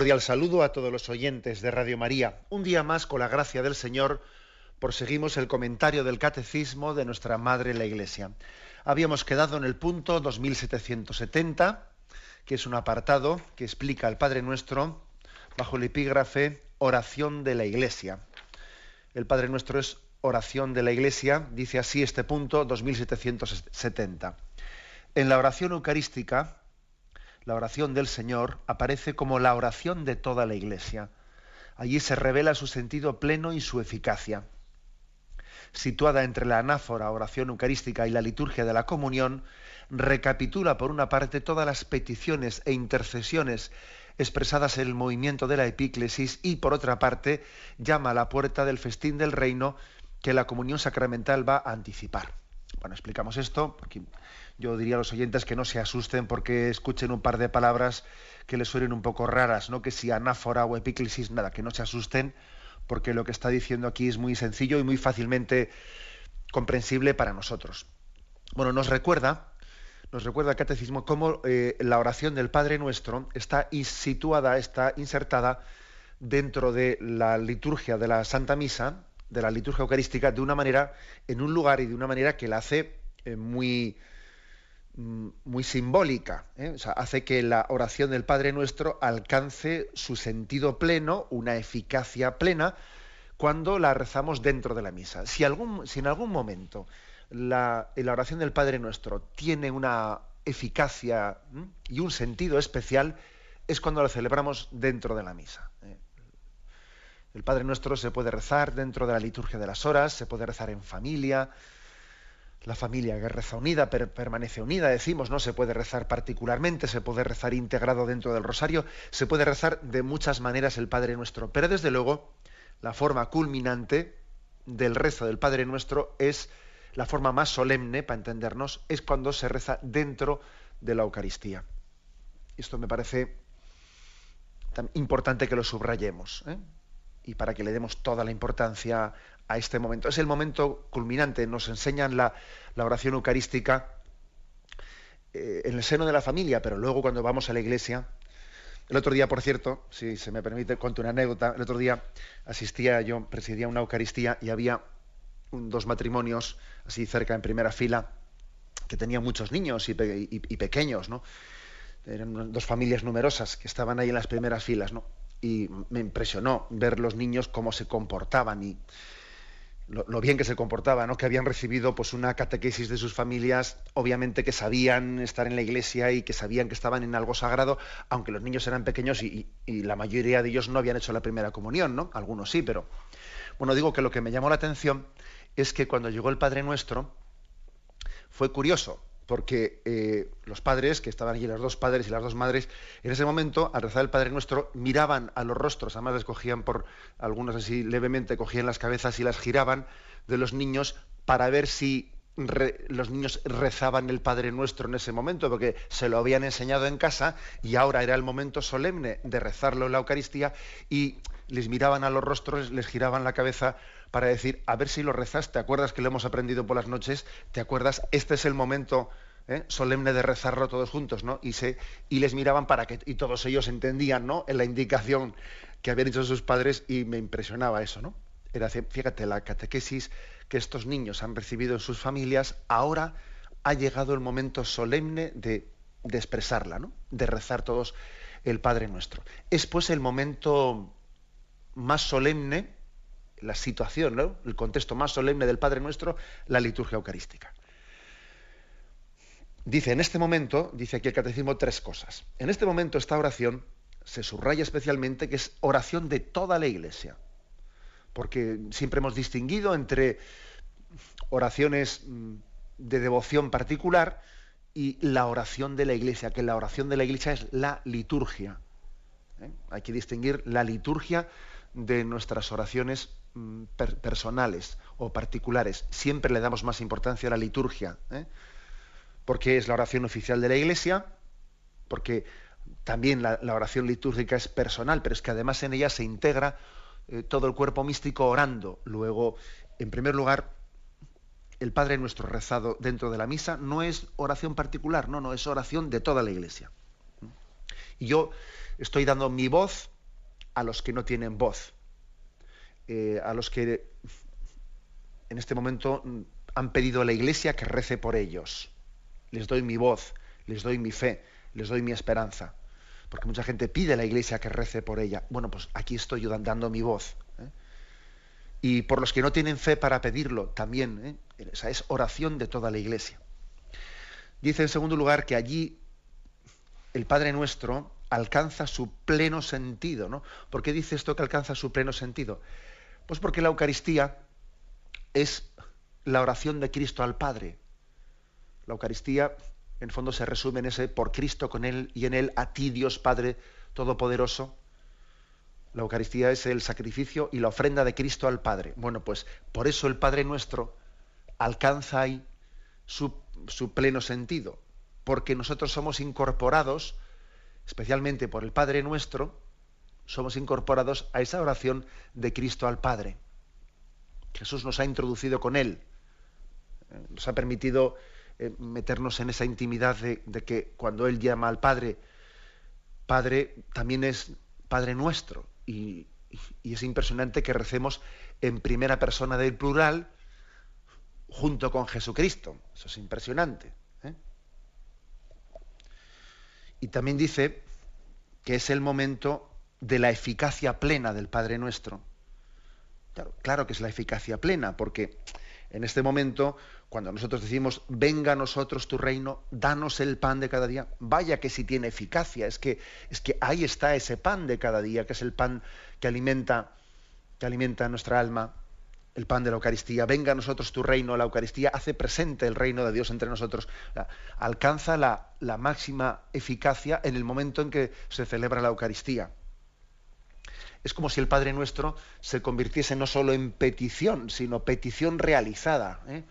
Cordial saludo a todos los oyentes de Radio María. Un día más, con la gracia del Señor, proseguimos el comentario del Catecismo de nuestra Madre la Iglesia. Habíamos quedado en el punto 2770, que es un apartado que explica al Padre Nuestro bajo el epígrafe Oración de la Iglesia. El Padre Nuestro es oración de la Iglesia, dice así este punto 2770. En la oración eucarística, la oración del Señor aparece como la oración de toda la Iglesia. Allí se revela su sentido pleno y su eficacia. Situada entre la anáfora, oración eucarística y la liturgia de la comunión, recapitula por una parte todas las peticiones e intercesiones expresadas en el movimiento de la epíclesis y por otra parte llama a la puerta del festín del reino que la comunión sacramental va a anticipar. Bueno, explicamos esto porque yo diría a los oyentes que no se asusten porque escuchen un par de palabras que les suenen un poco raras, ¿no? Que si anáfora o epíclesis, nada, que no se asusten porque lo que está diciendo aquí es muy sencillo y muy fácilmente comprensible para nosotros. Bueno, nos recuerda, nos recuerda el catecismo cómo eh, la oración del Padre Nuestro está situada, está insertada dentro de la liturgia de la Santa Misa, de la liturgia eucarística, de una manera, en un lugar y de una manera que la hace eh, muy, Mm, muy simbólica. ¿eh? hace que la oración del Padre Nuestro alcance su sentido pleno, una eficacia plena, cuando la rezamos dentro de la misa. Si, algún, si en algún momento la, oración del Padre Nuestro tiene una eficacia y un sentido especial, es cuando la celebramos dentro de la misa. ¿eh? El Padre Nuestro se puede rezar dentro de la liturgia de las horas, se puede rezar en familia, la familia que reza unida permanece unida, decimos, no se puede rezar particularmente, se puede rezar integrado dentro del rosario, se puede rezar de muchas maneras el Padre Nuestro, pero desde luego la forma culminante del rezo del Padre Nuestro es la forma más solemne, para entendernos, es cuando se reza dentro de la Eucaristía. Esto me parece tan importante que lo subrayemos ¿eh? Y para que le demos toda la importancia a este momento. Es el momento culminante, nos enseñan la, oración eucarística eh, en el seno de la familia, pero luego cuando vamos a la iglesia, el otro día, por cierto, si se me permite, cuento una anécdota, el otro día asistía, yo presidía una Eucaristía y había dos matrimonios así cerca en primera fila que tenían muchos niños y, pequeños, ¿no? Eran dos familias numerosas que estaban ahí en las primeras filas, ¿no? Y me impresionó ver los niños cómo se comportaban y, lo, bien que se comportaba, ¿no? que habían recibido pues una catequesis de sus familias, obviamente que sabían estar en la iglesia y que sabían que estaban en algo sagrado, aunque los niños eran pequeños y, y la mayoría de ellos no habían hecho la primera comunión, ¿no? Algunos sí, pero bueno, digo que lo que me llamó la atención es que cuando llegó el Padre Nuestro fue curioso, porque eh, los padres, que estaban allí los dos padres y las dos madres, en ese momento, al rezar el Padre Nuestro, miraban a los rostros, además les cogían por, algunos así levemente, cogían las cabezas y las giraban de los niños para ver si los niños rezaban el Padre Nuestro en ese momento, porque se lo habían enseñado en casa y ahora era el momento solemne de rezarlo en la Eucaristía y les miraban a los rostros, les giraban la cabeza para decir, a ver si lo rezas, ¿te acuerdas que lo hemos aprendido por las noches? ¿Te acuerdas? Este es el momento ¿eh? solemne de rezarlo todos juntos, ¿no? Y, se, y les miraban para que, y todos ellos entendían, ¿no? En la indicación que habían hecho sus padres y me impresionaba eso, ¿no? Era, fíjate, la catequesis que estos niños han recibido en sus familias, ahora ha llegado el momento solemne de, de expresarla, ¿no? De rezar todos el Padre Nuestro. Es pues el momento más solemne la situación, ¿no? el contexto más solemne del Padre Nuestro, la liturgia eucarística. Dice, en este momento, dice aquí el catecismo, tres cosas. En este momento esta oración se subraya especialmente que es oración de toda la Iglesia, porque siempre hemos distinguido entre oraciones mm, de devoción particular y la oración de la Iglesia, que la oración de la Iglesia es la liturgia. ¿eh? Hay que distinguir la liturgia de nuestras oraciones mm, personales o particulares. Siempre le damos más importancia a la liturgia, ¿eh? porque es la oración oficial de la Iglesia, porque también la, oración litúrgica es personal, pero es que además en ella se integra eh, todo el cuerpo místico orando. Luego, en primer lugar, el Padre nuestro rezado dentro de la misa no es oración particular, no, no, es oración de toda la Iglesia. Y yo estoy dando mi voz a los que no tienen voz, eh, a los que en este momento han pedido a la Iglesia que rece por ellos. Les doy mi voz, les doy mi fe, les doy mi esperanza. Porque mucha gente pide a la Iglesia que rece por ella. Bueno, pues aquí estoy yo dando mi voz. ¿eh? Y por los que no tienen fe para pedirlo, también. ¿eh? Esa es oración de toda la Iglesia. Dice en segundo lugar que allí el Padre Nuestro alcanza su pleno sentido. ¿no? ¿Por qué dice esto que alcanza su pleno sentido? Pues porque la Eucaristía es la oración de Cristo al Padre. La Eucaristía, en fondo, se resume en ese por Cristo con Él y en Él a ti, Dios Padre Todopoderoso. La Eucaristía es el sacrificio y la ofrenda de Cristo al Padre. Bueno, pues por eso el Padre nuestro alcanza ahí su, pleno sentido, porque nosotros somos incorporados especialmente por el Padre nuestro, somos incorporados a esa oración de Cristo al Padre. Jesús nos ha introducido con Él, eh, nos ha permitido eh, meternos en esa intimidad de, que cuando Él llama al Padre, Padre también es Padre nuestro. Y, es impresionante que recemos en primera persona del plural junto con Jesucristo. Eso es impresionante. Y también dice que es el momento de la eficacia plena del Padre Nuestro. Claro, claro que es la eficacia plena, porque en este momento, cuando nosotros decimos, venga a nosotros tu reino, danos el pan de cada día, vaya que si tiene eficacia, es que, es que ahí está ese pan de cada día, que es el pan que alimenta, que alimenta nuestra alma el pan de la Eucaristía, venga a nosotros tu reino, la Eucaristía hace presente el reino de Dios entre nosotros, alcanza la, la, máxima eficacia en el momento en que se celebra la Eucaristía. Es como si el Padre nuestro se convirtiese no solo en petición, sino petición realizada. ¿eh?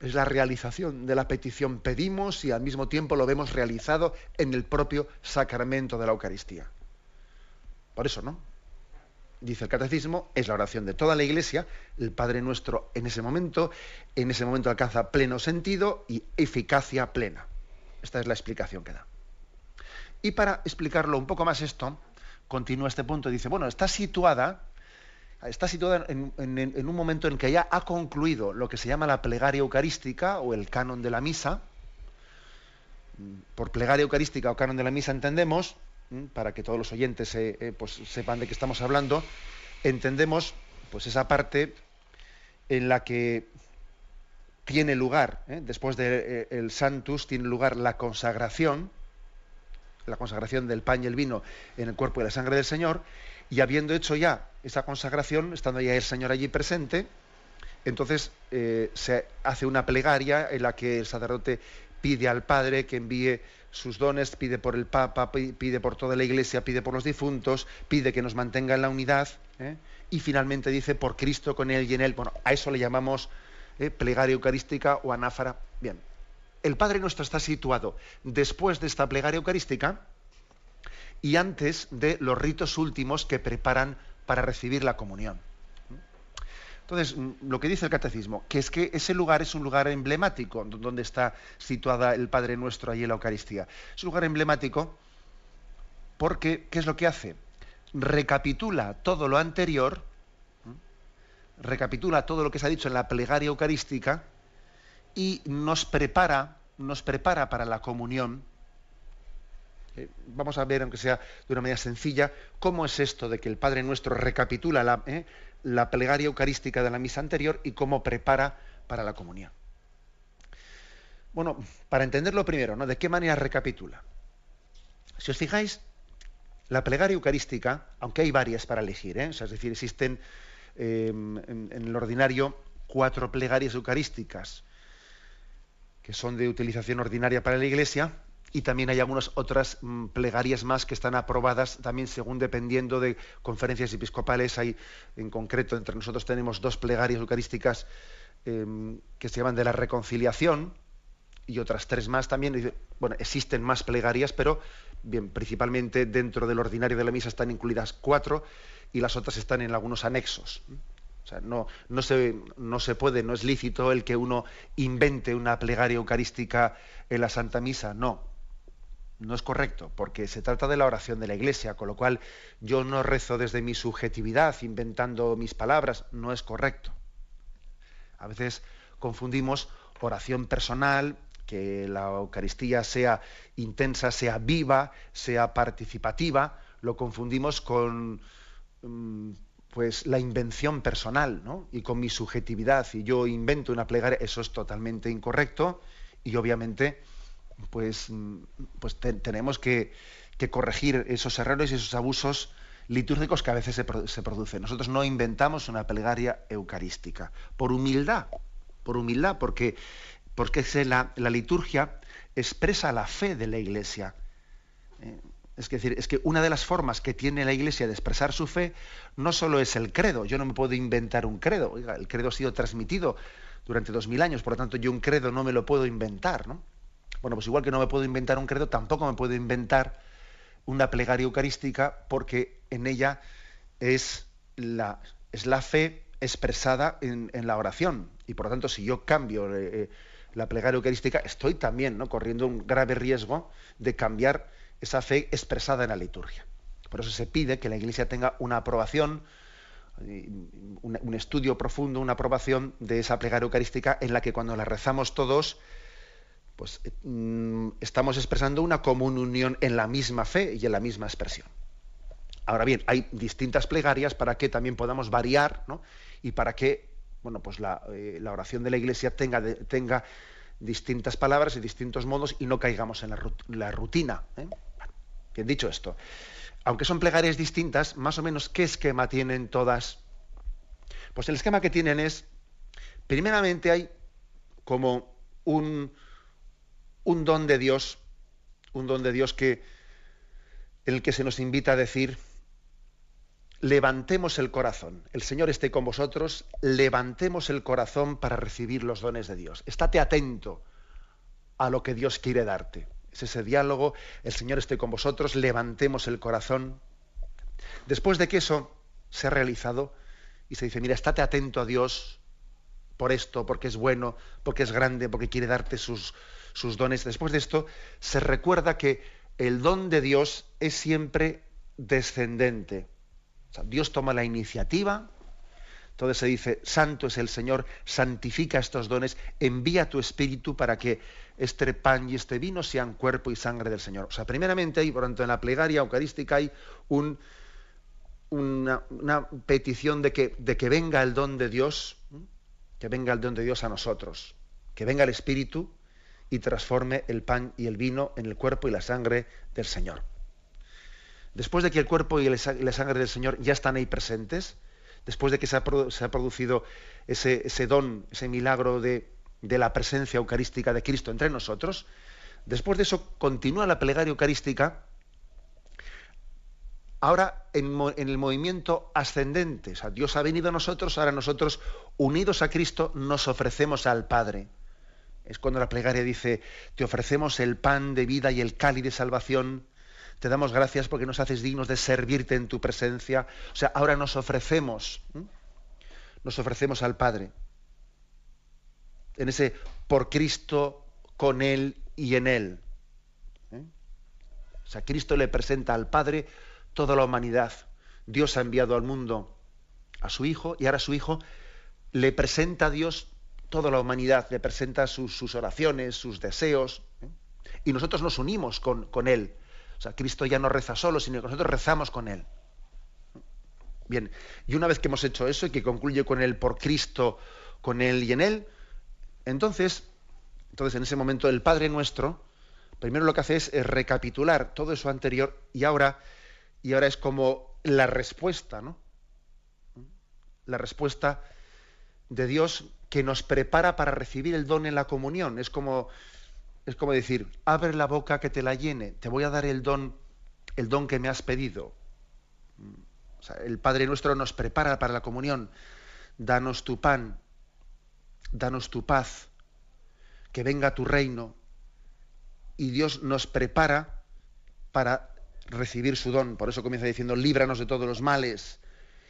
Es la realización de la petición. Pedimos y al mismo tiempo lo vemos realizado en el propio sacramento de la Eucaristía. Por eso, ¿no? dice el catecismo, es la oración de toda la Iglesia, el Padre Nuestro en ese momento, en ese momento alcanza pleno sentido y eficacia plena. Esta es la explicación que da. Y para explicarlo un poco más esto, continúa este punto, dice, bueno, está situada, está situada en, un momento en que ya ha concluido lo que se llama la plegaria eucarística o el canon de la misa. Por plegaria eucarística o canon de la misa entendemos para que todos los oyentes eh, pues, sepan de qué estamos hablando, entendemos pues esa parte en la que tiene lugar, ¿eh? después del de, Santus, tiene lugar la consagración, la consagración del pan y el vino en el cuerpo y la sangre del Señor, y habiendo hecho ya esa consagración, estando ya el Señor allí presente, entonces eh, se hace una plegaria en la que el sacerdote pide al Padre que envíe sus dones, pide por el Papa, pide por toda la Iglesia, pide por los difuntos, pide que nos mantenga en la unidad ¿eh? y finalmente dice por Cristo con Él y en Él. Bueno, a eso le llamamos ¿eh? plegaria eucarística o anáfara. Bien, el Padre Nuestro está situado después de esta plegaria eucarística y antes de los ritos últimos que preparan para recibir la comunión. Entonces, lo que dice el catecismo, que es que ese lugar es un lugar emblemático, donde está situada el Padre Nuestro ahí en la Eucaristía. Es un lugar emblemático porque, ¿qué es lo que hace? Recapitula todo lo anterior, recapitula todo lo que se ha dicho en la plegaria eucarística y nos prepara, nos prepara para la comunión. Eh, vamos a ver, aunque sea de una manera sencilla, cómo es esto de que el Padre Nuestro recapitula la, eh, la plegaria eucarística de la misa anterior y cómo prepara para la comunión. Bueno, para entenderlo primero, ¿no? ¿De qué manera recapitula? Si os fijáis, la plegaria eucarística, aunque hay varias para elegir, ¿eh? es decir, existen en, el ordinario cuatro plegarias eucarísticas que son de utilización ordinaria para la Iglesia, y también hay algunas otras mm, plegarias más que están aprobadas también según dependiendo de conferencias episcopales. Hay, en concreto, entre nosotros tenemos dos plegarias eucarísticas em, que se llaman de la reconciliación y otras tres más también. Bueno, existen más plegarias, pero bien, principalmente dentro del ordinario de la misa están incluidas cuatro y las otras están en algunos anexos. O sea, no, no, se, no se puede, no es lícito el que uno invente una plegaria eucarística en la Santa Misa, no no es correcto, porque se trata de la oración de la Iglesia, con lo cual yo no rezo desde mi subjetividad, inventando mis palabras, no es correcto. A veces confundimos oración personal, que la Eucaristía sea intensa, sea viva, sea participativa, lo confundimos con mm, pues la invención personal, ¿no? Y con mi subjetividad, y yo invento una plegaria, eso es totalmente incorrecto, y obviamente pues, pues tenemos que, corregir esos errores y esos abusos litúrgicos que a veces se, producen. Nosotros no inventamos una plegaria eucarística, por humildad, por humildad, porque, porque la, la liturgia expresa la fe de la Iglesia. Eh, es decir, es que una de las formas que tiene la Iglesia de expresar su fe no solo es el credo. Yo no me puedo inventar un credo. el credo ha sido transmitido durante dos mil años, por lo tanto yo un credo no me lo puedo inventar, ¿no? Bueno, pues igual que no me puedo inventar un credo, tampoco me puedo inventar una plegaria eucarística porque en ella es la, es la fe expresada en, la oración. Y por lo tanto, si yo cambio eh, eh, la plegaria eucarística, estoy también ¿no? corriendo un grave riesgo de cambiar esa fe expresada en la liturgia. Por eso se pide que la Iglesia tenga una aprobación, un estudio profundo, una aprobación de esa plegaria eucarística en la que cuando la rezamos todos, pues mm, estamos expresando una común unión en la misma fe y en la misma expresión. Ahora bien, hay distintas plegarias para que también podamos variar ¿no? y para que bueno, pues la, eh, oración de la Iglesia tenga, tenga, distintas palabras y distintos modos y no caigamos en la, rutina. ¿eh? Bien dicho esto, aunque son plegarias distintas, más o menos, ¿qué esquema tienen todas? Pues el esquema que tienen es, primeramente hay como un, don de Dios, un don de Dios que el que se nos invita a decir levantemos el corazón. El Señor esté con vosotros, levantemos el corazón para recibir los dones de Dios. Estate atento a lo que Dios quiere darte. Es ese diálogo, el Señor esté con vosotros, levantemos el corazón. Después de que eso se ha realizado y se dice, mira, estate atento a Dios por esto, porque es bueno, porque es grande, porque quiere darte sus, sus dones. Después de esto, se recuerda que el don de Dios es siempre descendente. Dios toma la iniciativa, entonces se dice, Santo es el Señor, santifica estos dones, envía tu espíritu para que este pan y este vino sean cuerpo y sangre del Señor. O sea, primeramente ahí, por tanto, en la plegaria eucarística hay un, una, petición de que, de que venga el don de Dios, que venga el don de Dios a nosotros, que venga el Espíritu y transforme el pan y el vino en el cuerpo y la sangre del Señor. Después de que el cuerpo y la sangre del Señor ya están ahí presentes, después de que se ha, producido ese, don, ese milagro de, la presencia eucarística de Cristo entre nosotros, después de eso continúa la plegaria eucarística, ahora en, en, el movimiento ascendente. O sea, Dios ha venido a nosotros, ahora nosotros, unidos a Cristo, nos ofrecemos al Padre. Es cuando la plegaria dice, te ofrecemos el pan de vida y el cáliz de salvación, te damos gracias porque nos haces dignos de servirte en tu presencia. O sea, ahora nos ofrecemos, nos ofrecemos al Padre. En ese por Cristo, con Él y en Él. ¿eh? O sea, Cristo le presenta al Padre toda la humanidad. Dios ha enviado al mundo a su Hijo y ahora su Hijo le presenta a Dios toda la humanidad le presenta sus, oraciones, sus deseos, ¿eh? y nosotros nos unimos con, con, Él. O sea, Cristo ya no reza solo, sino que nosotros rezamos con Él. Bien, y una vez que hemos hecho eso y que concluye con Él por Cristo, con Él y en Él, entonces, entonces en ese momento el Padre nuestro, primero lo que hace es, recapitular todo eso anterior y ahora, y ahora es como la respuesta, ¿no? La respuesta de Dios que nos prepara para recibir el don en la comunión. Es como, es como decir, abre la boca que te la llene, te voy a dar el don, el don que me has pedido. el Padre nuestro nos prepara para la comunión. Danos tu pan, danos tu paz, que venga tu reino. Y Dios nos prepara para recibir su don. Por eso comienza diciendo, líbranos de todos los males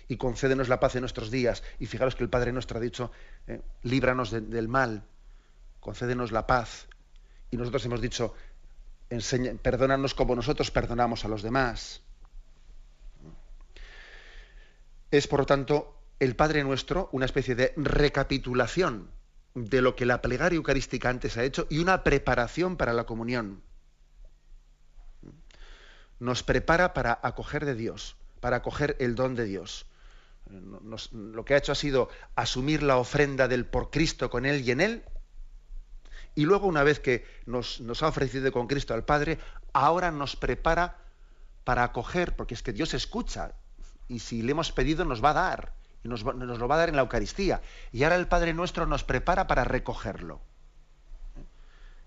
y concédenos la paz en nuestros días. Y fijaros que el Padre nuestro ha dicho, eh, líbranos del mal, concédenos la paz. Y nosotros hemos dicho, perdónanos como nosotros perdonamos a los demás. Es, por lo tanto, el Padre Nuestro una especie de recapitulación de lo que la plegaria eucarística antes ha hecho y una preparación para la comunión. Nos prepara para acoger de Dios, para acoger el don de Dios. lo que ha hecho ha sido asumir la ofrenda del por Cristo con Él y en Él y luego, una vez que nos, ha ofrecido con Cristo al Padre, ahora nos prepara para acoger, porque es que Dios escucha, y si le hemos pedido nos va a dar, y nos, lo va a dar en la Eucaristía. Y ahora el Padre nuestro nos prepara para recogerlo.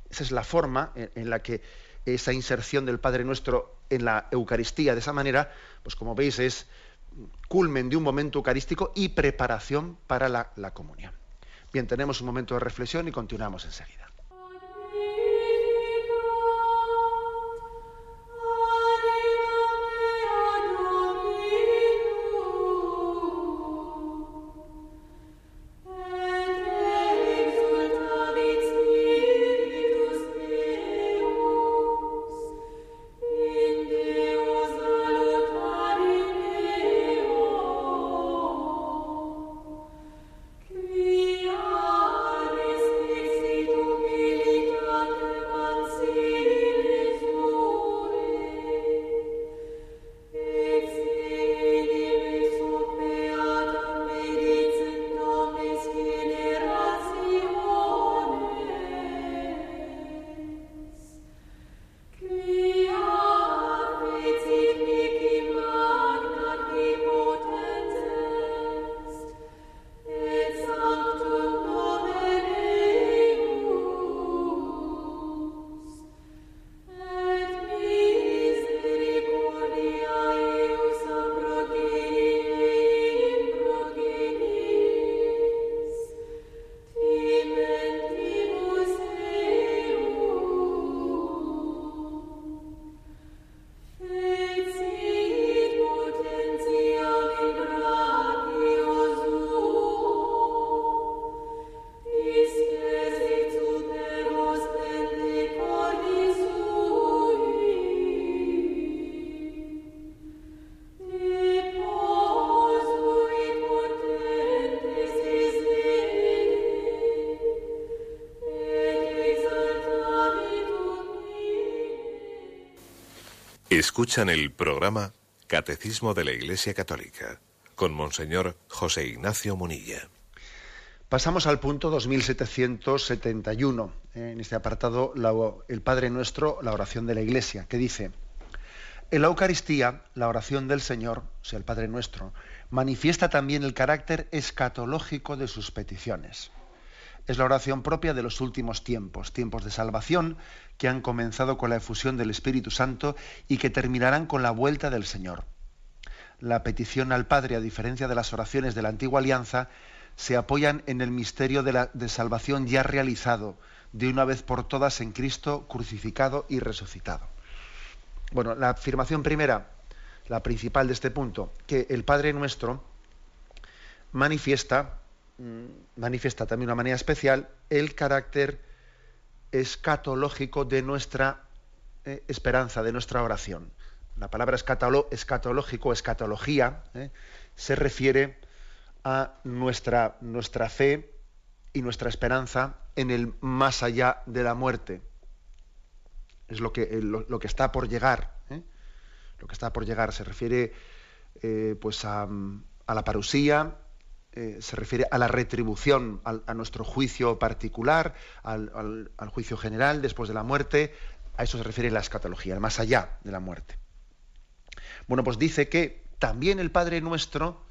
Esa es la forma en, la que esa inserción del Padre nuestro en la Eucaristía, de esa manera, pues como veis, es culmen de un momento eucarístico y preparación para la comunión. Bien, tenemos un momento de reflexión y continuamos enseguida. Escuchan el programa Catecismo de la Iglesia Católica con Monseñor José Ignacio Munilla. Pasamos al punto 2771, en este apartado, el Padre Nuestro, la oración de la Iglesia, que dice, en la Eucaristía, la oración del Señor, o sea, el Padre Nuestro, manifiesta también el carácter escatológico de sus peticiones es la oración propia de los últimos tiempos, tiempos de salvación que han comenzado con la efusión del Espíritu Santo y que terminarán con la vuelta del Señor. La petición al Padre, a diferencia de las oraciones de la antigua alianza, se apoyan en el misterio de, la, de salvación ya realizado, de una vez por todas en Cristo crucificado y resucitado. Bueno, la afirmación primera, la principal de este punto, que el Padre nuestro manifiesta manifiesta también de una manera especial el carácter escatológico de nuestra eh, esperanza, de nuestra oración. La palabra escatológico, escatología, eh, se refiere a nuestra, fe y nuestra esperanza en el más allá de la muerte. Es lo que, que está por llegar. Eh, lo que está por llegar se refiere pues a, a la parusía, eh, se refiere a la retribución, a nuestro juicio particular, al, juicio general después de la muerte. A eso se refiere la escatología, más allá de la muerte. Bueno, pues dice que también el Padre Nuestro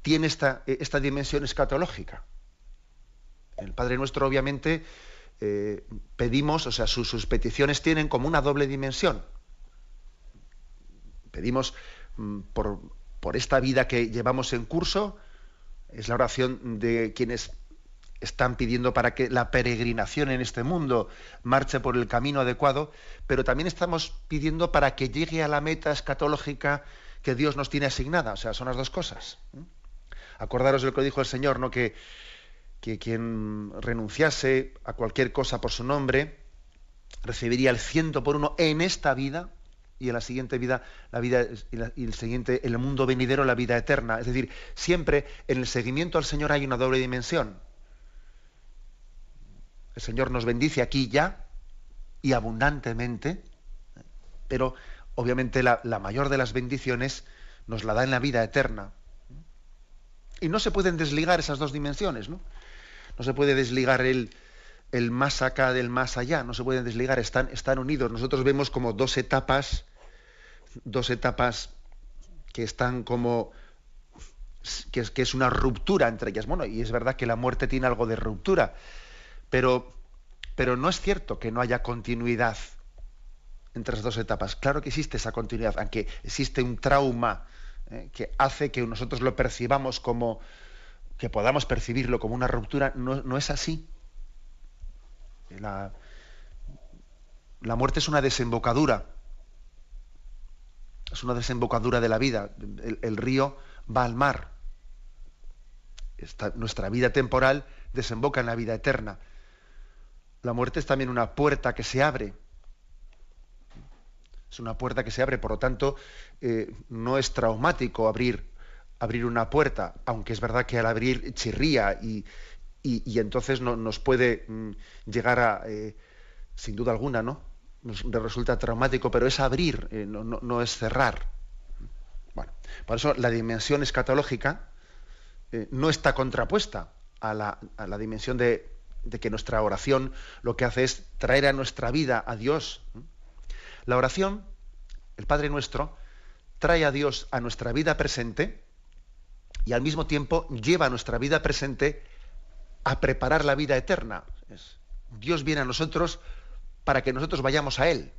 tiene esta, esta dimensión escatológica. El Padre Nuestro, obviamente, eh, pedimos, o sea, sus, peticiones tienen como una doble dimensión. Pedimos mm, por esta vida que llevamos en curso, es la oración de quienes están pidiendo para que la peregrinación en este mundo marche por el camino adecuado, pero también estamos pidiendo para que llegue a la meta escatológica que Dios nos tiene asignada. O sea, son las dos cosas. Acordaros de lo que dijo el Señor, ¿no? Que, que quien renunciase a cualquier cosa por su nombre recibiría el ciento por uno en esta vida y en la siguiente vida, la vida y, el siguiente, en el mundo venidero, la vida eterna. Es decir, siempre en el seguimiento al Señor hay una doble dimensión. El Señor nos bendice aquí ya y abundantemente, pero obviamente la, mayor de las bendiciones nos la da en la vida eterna. Y no se pueden desligar esas dos dimensiones, ¿no? No se puede desligar el, el más acá del más allá, no se pueden desligar, están, están unidos. Nosotros vemos como dos etapas, dos etapas que están como que es, que es una ruptura entre ellas. Bueno, y es verdad que la muerte tiene algo de ruptura, pero, pero no es cierto que no haya continuidad entre las dos etapas. Claro que existe esa continuidad, aunque existe un trauma eh, que hace que nosotros lo percibamos como, que podamos percibirlo como una ruptura, no, es así. La, muerte es una desembocadura, es una desembocadura de la vida. El, río va al mar. nuestra vida temporal desemboca en la vida eterna. La muerte es también una puerta que se abre es una puerta que se abre, por lo tanto, eh, no es traumático abrir, abrir una puerta, aunque es verdad que al abrir chirría y, entonces no, nos puede mm, llegar a, eh, sin duda alguna, ¿no? Nos resulta traumático, pero es abrir, eh, no, es cerrar. Bueno, por eso la dimensión escatológica no está contrapuesta a la, a la dimensión de, de, que nuestra oración lo que hace es traer a nuestra vida a Dios. La oración, el Padre Nuestro, trae a Dios a nuestra vida presente y al mismo tiempo lleva a nuestra vida presente a preparar la vida eterna. Dios viene a nosotros para que nosotros vayamos a Él.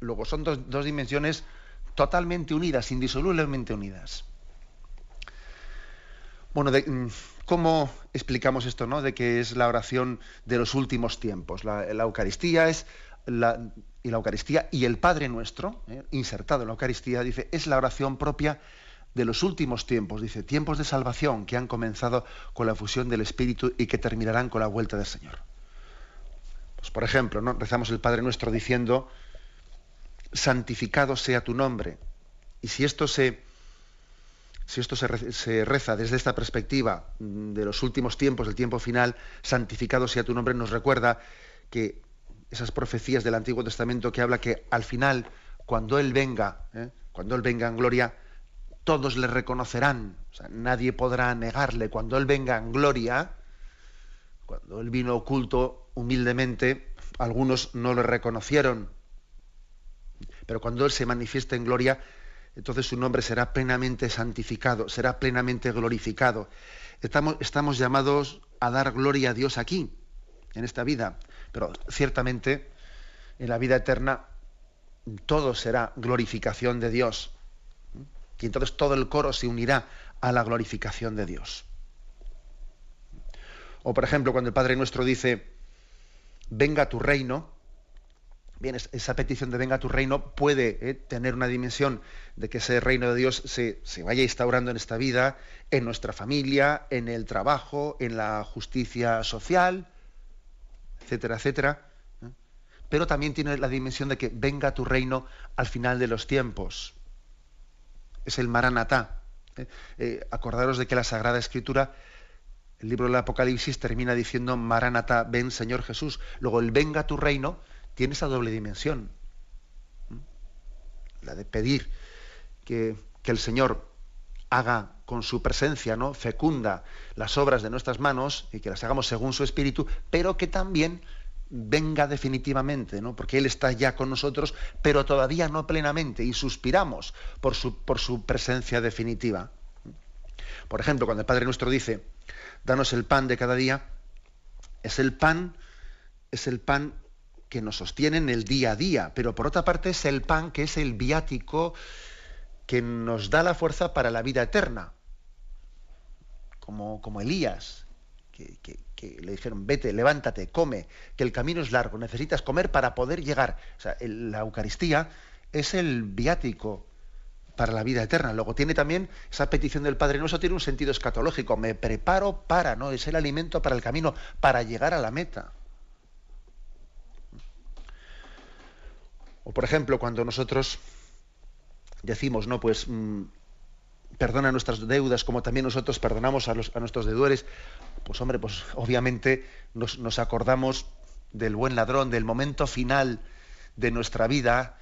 Luego son dos, dimensiones totalmente unidas, indisolublemente unidas. Bueno, mm, ¿cómo explicamos esto, no? De que es la oración de los últimos tiempos. La, la Eucaristía es la, y la Eucaristía y el Padre Nuestro, eh, insertado en la Eucaristía, dice, es la oración propia de los últimos tiempos, dice, tiempos de salvación que han comenzado con la fusión del Espíritu y que terminarán con la vuelta del Señor. Pues, por ejemplo, ¿no? rezamos el Padre Nuestro diciendo, santificado sea tu nombre. Y si esto se, si esto se, reza desde esta perspectiva de los últimos tiempos, del tiempo final, santificado sea tu nombre, nos recuerda que esas profecías del Antiguo Testamento que habla que al final, cuando Él venga, ¿eh? cuando Él venga en gloria, todos le reconocerán, nadie podrá negarle. Cuando Él venga en gloria, cuando Él vino oculto humildemente, algunos no le reconocieron, pero cuando Él se manifieste en gloria, entonces su nombre será plenamente santificado, será plenamente glorificado. Estamos, estamos llamados a dar gloria a Dios aquí, en esta vida. Pero ciertamente en la vida eterna todo será glorificación de Dios. Y entonces todo el coro se unirá a la glorificación de Dios. O por ejemplo, cuando el Padre nuestro dice, venga tu reino, bien, esa petición de venga tu reino puede eh, tener una dimensión de que ese reino de Dios se, se vaya instaurando en esta vida, en nuestra familia, en el trabajo, en la justicia social, etcétera, etcétera. ¿eh? Pero también tiene la dimensión de que venga tu reino al final de los tiempos. Es el Maranatá. ¿eh? Eh, acordaros de que la Sagrada Escritura, el libro del Apocalipsis termina diciendo Maranatá, ven Señor Jesús. Luego el venga tu reino tiene esa doble dimensión. La de pedir que, que el Señor haga con su presencia, ¿no? fecunda las obras de nuestras manos y que las hagamos según su espíritu, pero que también venga definitivamente, ¿no? Porque Él está ya con nosotros, pero todavía no plenamente, y suspiramos por su, por su presencia definitiva. Por ejemplo, cuando el Padre nuestro dice, danos el pan de cada día, es el pan es el pan que nos sostiene en el día a día, pero por otra parte es el pan que es el viático que nos da la fuerza para la vida eterna, como, como Elías, que, le dijeron, vete, levántate, come, que el camino es largo, necesitas comer para poder llegar. O sea, la Eucaristía es el viático para la vida eterna. Luego tiene también esa petición del Padre Nuestro, tiene un sentido escatológico, me preparo para, ¿no? Es el alimento para el camino, para llegar a la meta. O por ejemplo, cuando nosotros decimos, no, pues mm, perdona nuestras deudas como también nosotros perdonamos a, nuestros deudores, pues hombre, pues obviamente nos, nos, acordamos del buen ladrón, del momento final de nuestra vida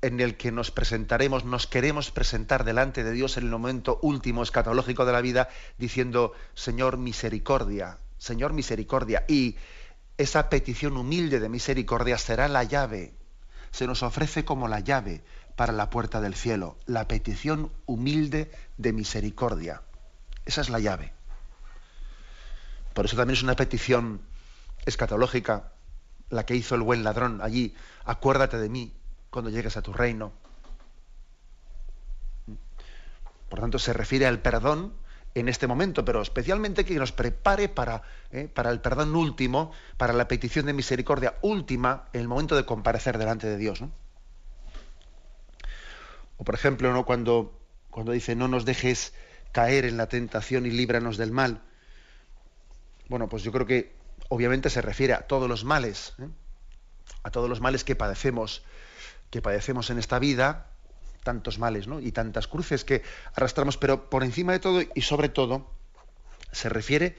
en el que nos presentaremos, nos queremos presentar delante de Dios en el momento último escatológico de la vida, diciendo, Señor, misericordia, Señor, misericordia. Y esa petición humilde de misericordia será la llave, se nos ofrece como la llave para la puerta del cielo, la petición humilde de misericordia. Esa es la llave. Por eso también es una petición escatológica la que hizo el buen ladrón allí. Acuérdate de mí cuando llegues a tu reino. Por tanto, se refiere al perdón en este momento, pero especialmente que nos prepare para, eh, para el perdón último, para la petición de misericordia última en el momento de comparecer delante de Dios. O por ejemplo, ¿no? cuando, cuando dice no nos dejes caer en la tentación y líbranos del mal. Bueno, pues yo creo que obviamente se refiere a todos los males, ¿eh? a todos los males que padecemos, que padecemos en esta vida, tantos males ¿no? y tantas cruces que arrastramos, pero por encima de todo y sobre todo se refiere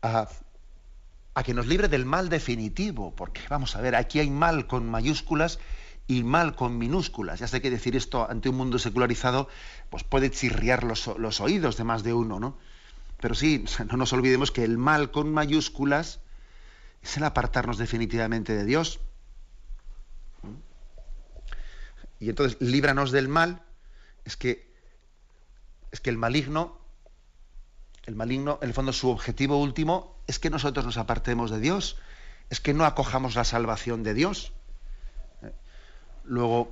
a, a que nos libre del mal definitivo, porque vamos a ver, aquí hay mal con mayúsculas y mal con minúsculas. Ya sé que decir esto ante un mundo secularizado pues puede chirriar los, oídos de más de uno, ¿no? Pero sí, no nos olvidemos que el mal con mayúsculas es el apartarnos definitivamente de Dios. Y entonces, líbranos del mal, es que, es que el maligno, el maligno, en el fondo, su objetivo último es que nosotros nos apartemos de Dios, es que no acojamos la salvación de Dios. Luego,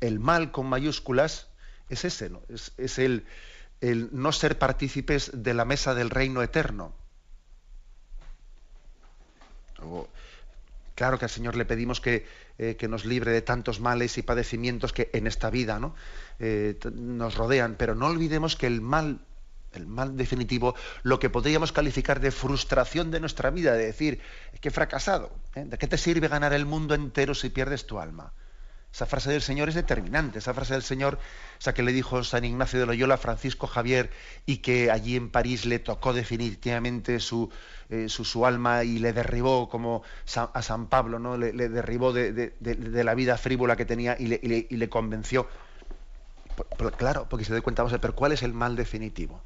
el mal con mayúsculas es ese, ¿no? es, el, no ser partícipes de la mesa del reino eterno. claro que al Señor le pedimos que, eh, nos libre de tantos males y padecimientos que en esta vida. Eh, nos rodean, pero no olvidemos que el mal, el mal definitivo, lo que podríamos calificar de frustración de nuestra vida, de decir, que he fracasado, ¿eh? ¿de qué te sirve ganar el mundo entero si pierdes tu alma? Esa frase del Señor es determinante. Esa frase del Señor, esa que le dijo San Ignacio de Loyola a Francisco Javier y que allí en París le tocó definitivamente su, eh, su, alma y le derribó como a San Pablo, ¿no? le, derribó de, la vida frívola que tenía y le, convenció. claro, porque se da cuenta, vamos a ver, ¿cuál es el mal definitivo?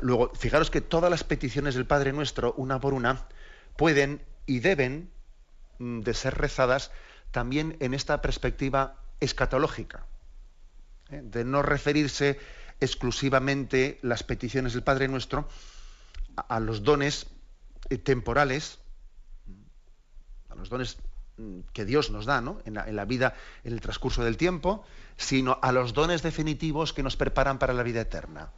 luego, fijaros que todas las peticiones del Padre Nuestro, una por una, pueden y deben mm, de ser rezadas también en esta perspectiva escatológica, ¿eh? de no referirse exclusivamente las peticiones del Padre Nuestro a, los dones eh, temporales, a los dones mm, que Dios nos da en, la, en, la, vida, en el transcurso del tiempo, sino a los dones definitivos que nos preparan para la vida eterna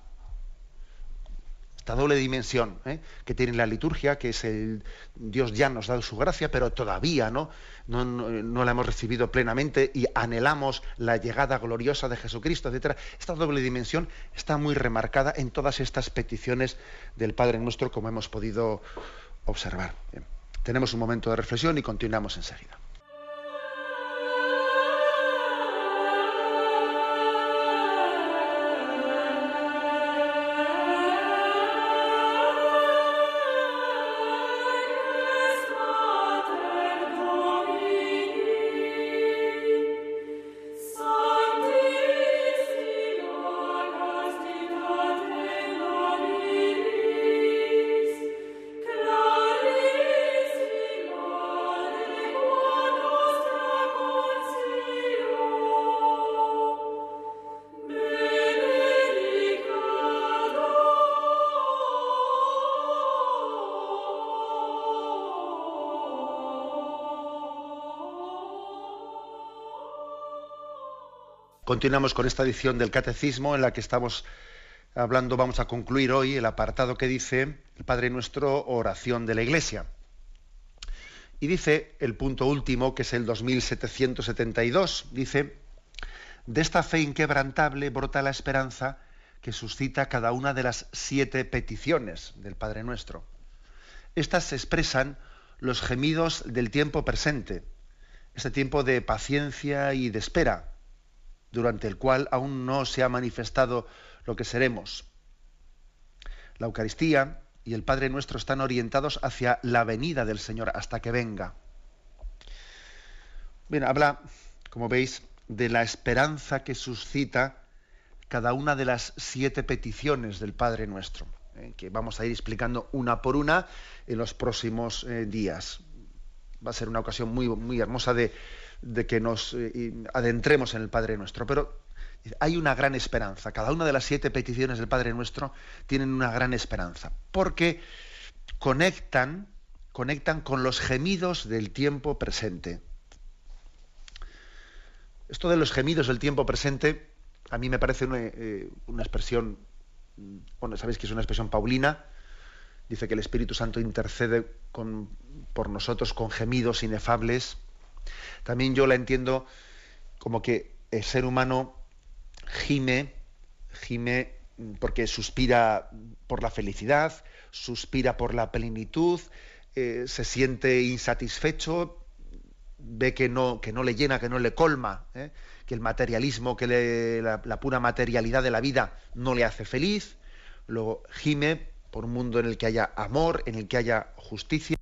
esta doble dimensión ¿eh? que tiene la liturgia, que es el Dios ya nos dado su gracia, pero todavía ¿no? No, la hemos recibido plenamente y anhelamos la llegada gloriosa de Jesucristo, etc. Esta doble dimensión está muy remarcada en todas estas peticiones del Padre nuestro, como hemos podido observar. Tenemos un momento de reflexión y continuamos enseguida. Continuamos con esta edición del Catecismo en la que estamos hablando, vamos a concluir hoy el apartado que dice el Padre Nuestro, oración de la Iglesia. Y dice el punto último, que es el 2772, dice, de esta fe inquebrantable brota la esperanza que suscita cada una de las siete peticiones del Padre Nuestro. Estas expresan los gemidos del tiempo presente, este tiempo de paciencia y de espera, durante el cual aún no se ha manifestado lo que seremos. La Eucaristía y el Padre Nuestro están orientados hacia la venida del Señor, hasta que venga. Bien, habla, como veis, de la esperanza que suscita cada una de las siete peticiones del Padre Nuestro, eh, que vamos a ir explicando una por una en los próximos eh, días. Va a ser una ocasión muy, muy hermosa de, de que nos eh, adentremos en el Padre Nuestro. Pero hay una gran esperanza. Cada una de las siete peticiones del Padre Nuestro tienen una gran esperanza. Porque conectan, conectan con los gemidos del tiempo presente. Esto de los gemidos del tiempo presente, a mí me parece una, eh, una expresión, bueno, sabéis que es una expresión paulina, dice que el Espíritu Santo intercede por nosotros con gemidos inefables también yo la entiendo como que el ser humano gime, gime porque suspira por la felicidad, suspira por la plenitud, eh, se siente insatisfecho, ve que no, que no le llena, que no le colma, ¿eh? que el materialismo, que la, la, pura materialidad de la vida no le hace feliz, luego gime por un mundo en el que haya amor, en el que haya justicia,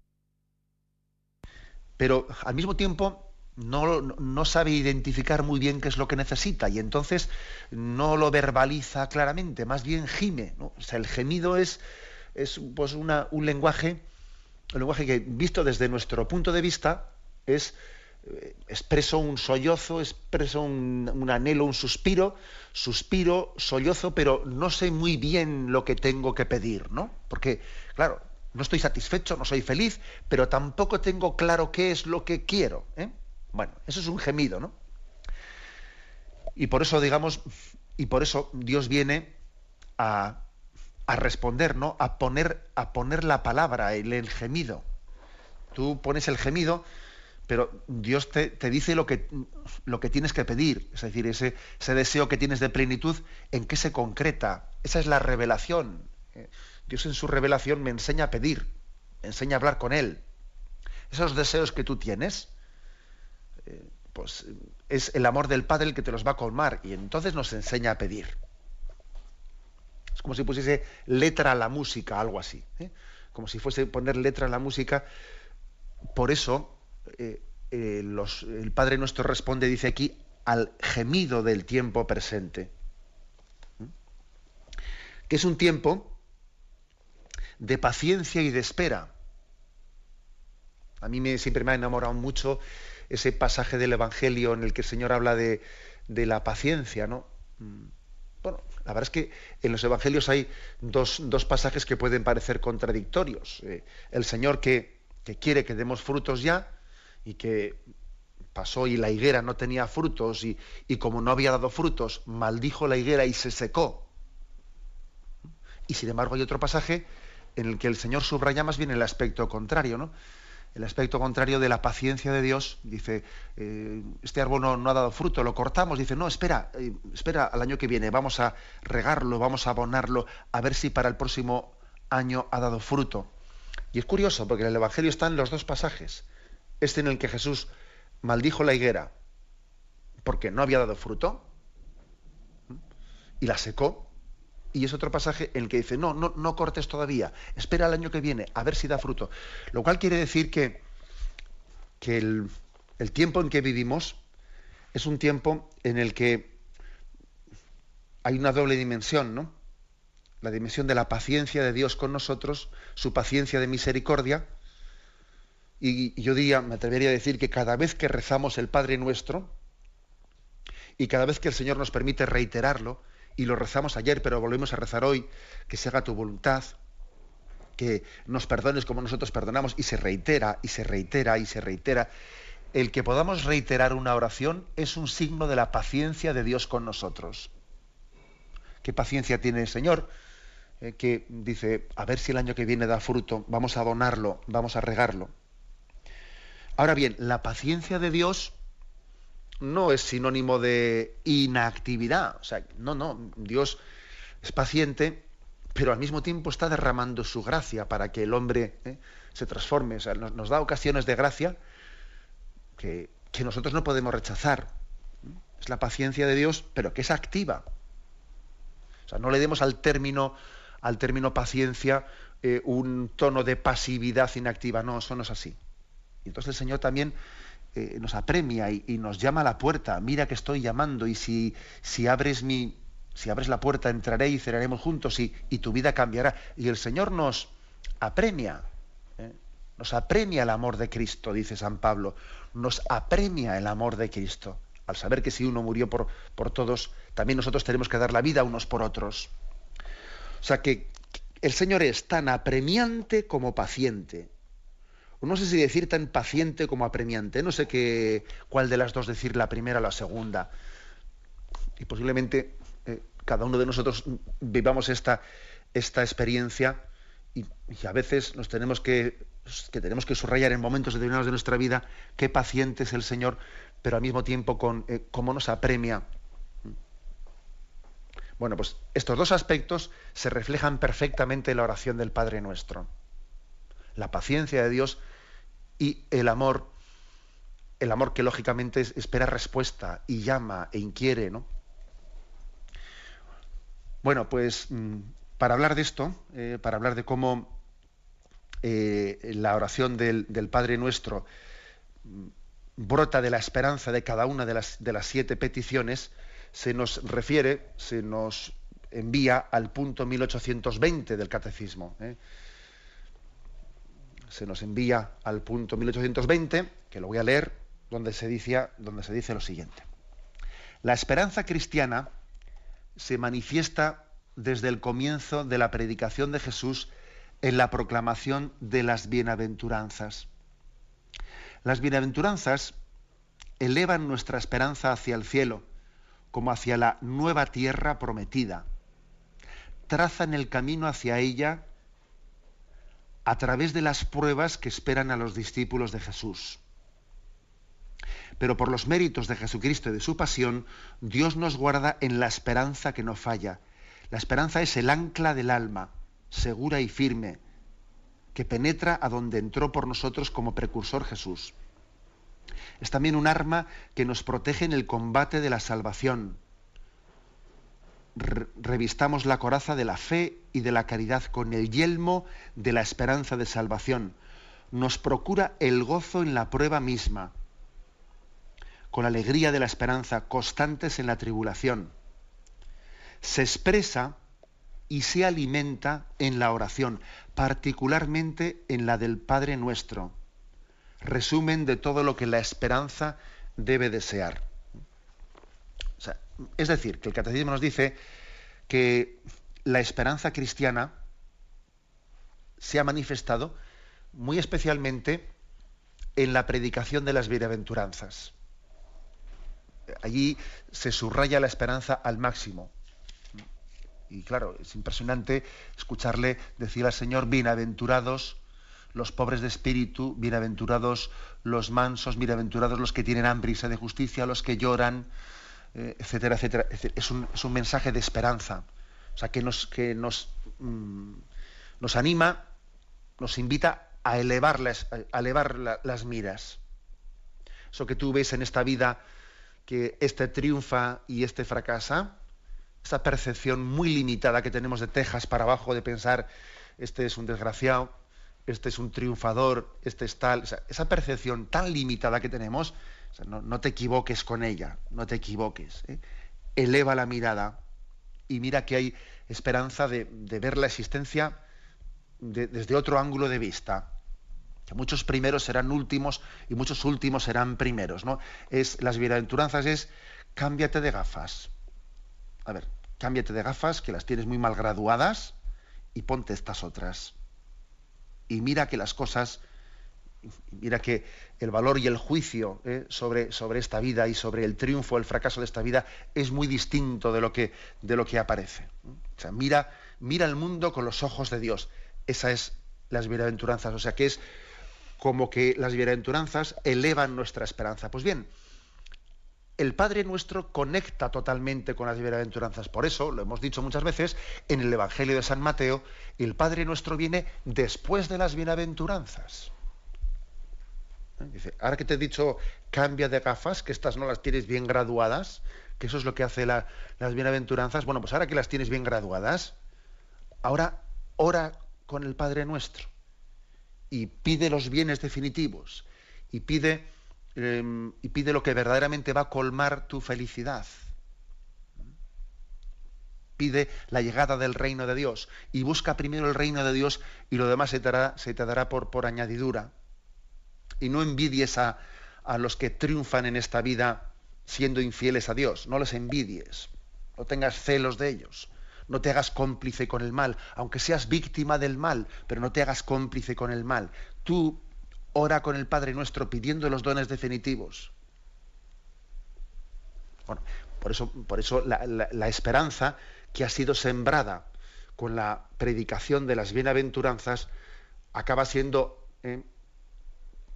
pero al mismo tiempo no, sabe identificar muy bien qué es lo que necesita y entonces no lo verbaliza claramente, más bien gime. O sea, el gemido es, es pues una, un lenguaje, un lenguaje que visto desde nuestro punto de vista es eh, expreso un sollozo, expreso un, un, anhelo, un suspiro, suspiro, sollozo, pero no sé muy bien lo que tengo que pedir, ¿no? Porque, claro, no estoy satisfecho, no soy feliz, pero tampoco tengo claro qué es lo que quiero. ¿eh? Bueno, eso es un gemido, ¿no? Y por eso, digamos, y por eso Dios viene a, responder, ¿no? A poner, a poner la palabra, el, el, gemido. Tú pones el gemido, pero Dios te, te dice lo que, lo que, tienes que pedir. Es decir, ese, ese, deseo que tienes de plenitud, ¿en qué se concreta? Esa es la revelación. Dios en su revelación me enseña a pedir, me enseña a hablar con Él. Esos deseos que tú tienes, eh, pues es el amor del Padre el que te los va a colmar y entonces nos enseña a pedir. Es como si pusiese letra a la música, algo así. ¿eh? Como si fuese poner letra a la música. Por eso eh, el Padre nuestro responde, dice aquí, al gemido del tiempo presente. Que es un tiempo de paciencia y de espera. A mí me, siempre me ha enamorado mucho ese pasaje del Evangelio en el que el Señor habla de, la paciencia, ¿no? Mm. Bueno, la verdad es que en los Evangelios hay dos, pasajes que pueden parecer contradictorios. Eh, el Señor que, quiere que demos frutos ya y que pasó y la higuera no tenía frutos y, y, como no había dado frutos, maldijo la higuera y se secó. Y sin embargo hay otro pasaje en el que el Señor subraya más bien el aspecto contrario, ¿no? el aspecto contrario de la paciencia de Dios, dice, eh, este árbol no, ha dado fruto, lo cortamos, dice, no, espera, eh, espera al año que viene, vamos a regarlo, vamos a abonarlo, a ver si para el próximo año ha dado fruto. Y es curioso, porque en el Evangelio están los dos pasajes, este en el que Jesús maldijo la higuera porque no había dado fruto y la secó, y es otro pasaje en el que dice, no, no, no cortes todavía, espera el año que viene, a ver si da fruto. Lo cual quiere decir que, que el, el tiempo en que vivimos es un tiempo en el que hay una doble dimensión, ¿no? La dimensión de la paciencia de Dios con nosotros, su paciencia de misericordia. Y yo diría, me atrevería a decir que cada vez que rezamos el Padre Nuestro, y cada vez que el Señor nos permite reiterarlo, y lo rezamos ayer, pero volvemos a rezar hoy, que se haga tu voluntad, que nos perdones como nosotros perdonamos, y se reitera, y se reitera, y se reitera. el que podamos reiterar una oración es un signo de la paciencia de Dios con nosotros. ¿Qué paciencia tiene el Señor? Eh, que dice, a ver si el año que viene da fruto, vamos a donarlo, vamos a regarlo. Ahora bien, la paciencia de Dios no es sinónimo de inactividad. O sea, no, no, Dios es paciente, pero al mismo tiempo está derramando su gracia para que el hombre eh, se transforme. O sea, nos, da ocasiones de gracia que, que nosotros no podemos rechazar. Es la paciencia de Dios, pero que es activa. O sea, no le demos al término al término paciencia eh, un tono de pasividad inactiva. No, eso no es así. Y entonces el Señor también eh, nos apremia y, nos llama a la puerta. Mira que estoy llamando y si, si abres mi, si abres la puerta entraré y cenaremos juntos y, tu vida cambiará. Y el Señor nos apremia, ¿eh? nos apremia el amor de Cristo, dice San Pablo, nos apremia el amor de Cristo, al saber que si uno murió por, por todos, también nosotros tenemos que dar la vida unos por otros. O sea que el Señor es tan apremiante como paciente. No sé si decir tan paciente como apremiante, no sé qué, cuál de las dos decir, la primera o la segunda. Y posiblemente eh, cada uno de nosotros vivamos esta, esta experiencia y, a veces nos tenemos que, que, tenemos que subrayar en momentos determinados de nuestra vida qué paciente es el Señor, pero al mismo tiempo con eh, cómo nos apremia bueno, pues estos dos aspectos se reflejan perfectamente en la oración del Padre Nuestro. La paciencia de Dios y el amor, el amor que lógicamente espera respuesta y llama e inquiere, ¿no? Bueno, pues mm, para hablar de esto, eh, para hablar de cómo eh, la oración del, Padre Nuestro mm, brota de la esperanza de cada una de las, siete peticiones, se nos refiere, se nos envía al punto 1820 del catecismo. ¿eh? Se nos envía al punto 1820, que lo voy a leer, donde se, dice, donde se dice lo siguiente. La esperanza cristiana se manifiesta desde el comienzo de la predicación de Jesús en la proclamación de las bienaventuranzas. Las bienaventuranzas elevan nuestra esperanza hacia el cielo como hacia la nueva tierra prometida. Trazan el camino hacia ella a través de las pruebas que esperan a los discípulos de Jesús. Pero por los méritos de Jesucristo y de su pasión, Dios nos guarda en la esperanza que no falla. La esperanza es el ancla del alma, segura y firme, que penetra a donde entró por nosotros como precursor Jesús. Es también un arma que nos protege en el combate de la salvación. Revistamos la coraza de la fe y de la caridad con el yelmo de la esperanza de salvación. Nos procura el gozo en la prueba misma, con la alegría de la esperanza, constantes en la tribulación. Se expresa y se alimenta en la oración, particularmente en la del Padre nuestro resumen de todo lo que la esperanza debe desear. Es decir, que el catecismo nos dice que la esperanza cristiana se ha manifestado muy especialmente en la predicación de las bienaventuranzas. Allí se subraya la esperanza al máximo. Y claro, es impresionante escucharle decir al Señor, bienaventurados los pobres de espíritu, bienaventurados los mansos, bienaventurados los que tienen hambre y sed de justicia, los que lloran, eh, etcétera, etcétera. Es un, mensaje de esperanza, o sea, que nos, que nos, mm, nos anima, nos invita a elevar, las, a elevar las miras. Eso que tú ves en esta vida, que este triunfa y este fracasa, esa percepción muy limitada que tenemos de Texas para abajo, de pensar, este es un desgraciado, este es un triunfador, este es tal, esa percepción tan limitada que tenemos, no, te equivoques con ella, no te equivoques. ¿eh? Eleva la mirada y mira que hay esperanza de, ver la existencia desde otro ángulo de vista. Que muchos primeros serán últimos y muchos últimos serán primeros. ¿no? Es, las bienaventuranzas es cámbiate de gafas. A ver, cámbiate de gafas, que las tienes muy mal graduadas, y ponte estas otras y mira que las cosas mira que el valor y el juicio ¿eh? sobre, sobre, esta vida y sobre el triunfo, el fracaso de esta vida es muy distinto de lo que, de lo que aparece. O sea, mira, mira el mundo con los ojos de Dios. Esa es las bienaventuranzas. O sea, que es como que las bienaventuranzas elevan nuestra esperanza. Pues bien, el Padre nuestro conecta totalmente con las bienaventuranzas. Por eso, lo hemos dicho muchas veces, en el Evangelio de San Mateo, el Padre nuestro viene después de las bienaventuranzas. Dice, ahora que te he dicho cambia de gafas, que estas no las tienes bien graduadas, que eso es lo que hace las bienaventuranzas, bueno, pues ahora que las tienes bien graduadas, ahora ora con el Padre nuestro y pide los bienes definitivos y pide, em, y pide lo que verdaderamente va a colmar tu felicidad. Pide la llegada del reino de Dios y busca primero el reino de Dios y lo demás se te dará, se te dará por, por añadidura y no envidies a, los que triunfan en esta vida siendo infieles a Dios. No les envidies. No tengas celos de ellos. No te hagas cómplice con el mal, aunque seas víctima del mal, pero no te hagas cómplice con el mal. Tú ora con el Padre nuestro pidiendo los dones definitivos. Bueno, por eso, por eso la, esperanza que ha sido sembrada con la predicación de las bienaventuranzas acaba siendo eh,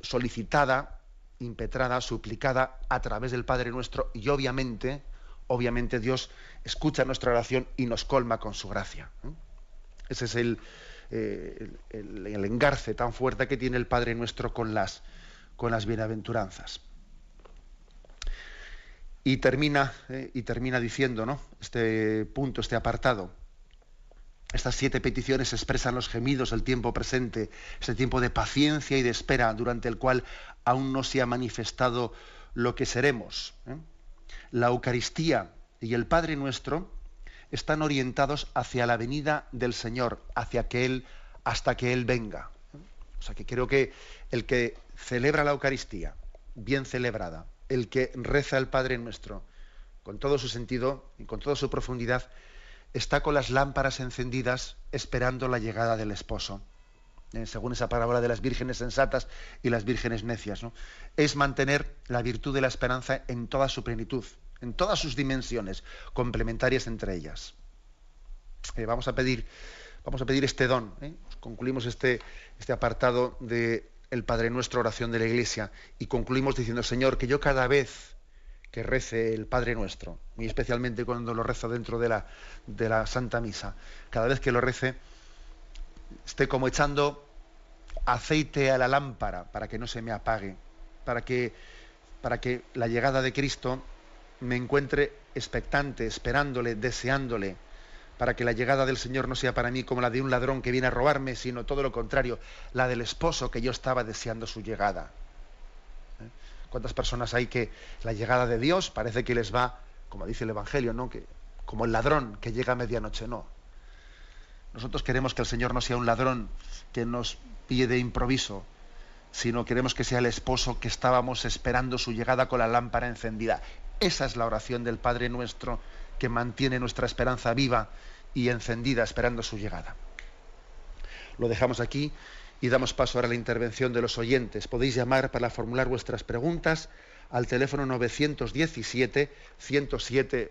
solicitada, impetrada, suplicada a través del Padre nuestro y obviamente, obviamente Dios escucha nuestra oración y nos colma con su gracia. ¿eh? Ese es eh, el, el, engarce tan fuerte que tiene el Padre nuestro con las, con las bienaventuranzas. Y termina, eh, y termina diciendo, ¿no? Este punto, este apartado. Estas siete peticiones expresan los gemidos del tiempo presente, ese tiempo de paciencia y de espera durante el cual aún no se ha manifestado lo que seremos. ¿eh? La Eucaristía y el Padre Nuestro están orientados hacia la venida del Señor, hacia que Él, hasta que Él venga. O sea que creo que el que celebra la Eucaristía, bien celebrada, el que reza el Padre Nuestro, con todo su sentido y con toda su profundidad, está con las lámparas encendidas esperando la llegada del esposo. Eh, según esa parábola de las vírgenes sensatas y las vírgenes necias. Es mantener la virtud de la esperanza en toda su plenitud, en todas sus dimensiones, complementarias entre ellas. Eh, vamos, a pedir, vamos a pedir este don. ¿eh? Concluimos este, este apartado de Padre Nuestro, oración de la Iglesia, y concluimos diciendo, Señor, que yo cada vez que rece el Padre Nuestro, muy especialmente cuando lo rezo dentro de la, de la Santa Misa. Cada vez que lo rece, esté como echando aceite a la lámpara para que no se me apague, para que, para que la llegada de Cristo me encuentre expectante, esperándole, deseándole, para que la llegada del Señor no sea para mí como la de un ladrón que viene a robarme, sino todo lo contrario, la del esposo que yo estaba deseando su llegada. ¿Cuántas personas hay que la llegada de Dios parece que les va, como dice el Evangelio, ¿no? que, como el ladrón que llega a medianoche? No. Nosotros queremos que el Señor no sea un ladrón que nos pide de improviso, sino queremos que sea el esposo que estábamos esperando su llegada con la lámpara encendida. Esa es la oración del Padre nuestro que mantiene nuestra esperanza viva y encendida esperando su llegada. Lo dejamos aquí y damos paso ahora a la intervención de los oyentes. Podéis llamar para formular vuestras preguntas al teléfono 917 107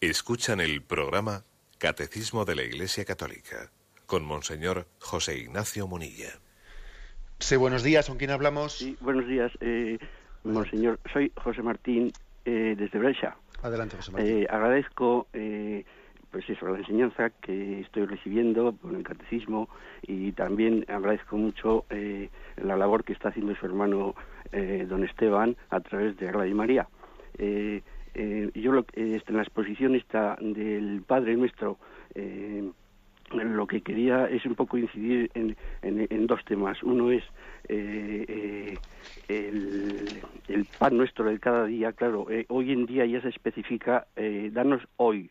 Escuchan el programa Catecismo de la Iglesia Católica con Monseñor José Ignacio Munilla. Sí, buenos días, ¿con quién hablamos? Sí, buenos días, eh, Monseñor. Soy José Martín eh, desde Brescia. Adelante, José Martín. Eh, agradezco pues eso, la enseñanza que estoy recibiendo con el catecismo y también agradezco mucho la labor que está haciendo su hermano don Esteban a través de Radio María. Yo lo, este, en la exposición esta del Padre Nuestro lo que quería es un poco incidir en, en, dos temas. Uno es eh, eh, el, pan nuestro de cada día. Claro, eh, hoy en día ya se especifica darnos hoy.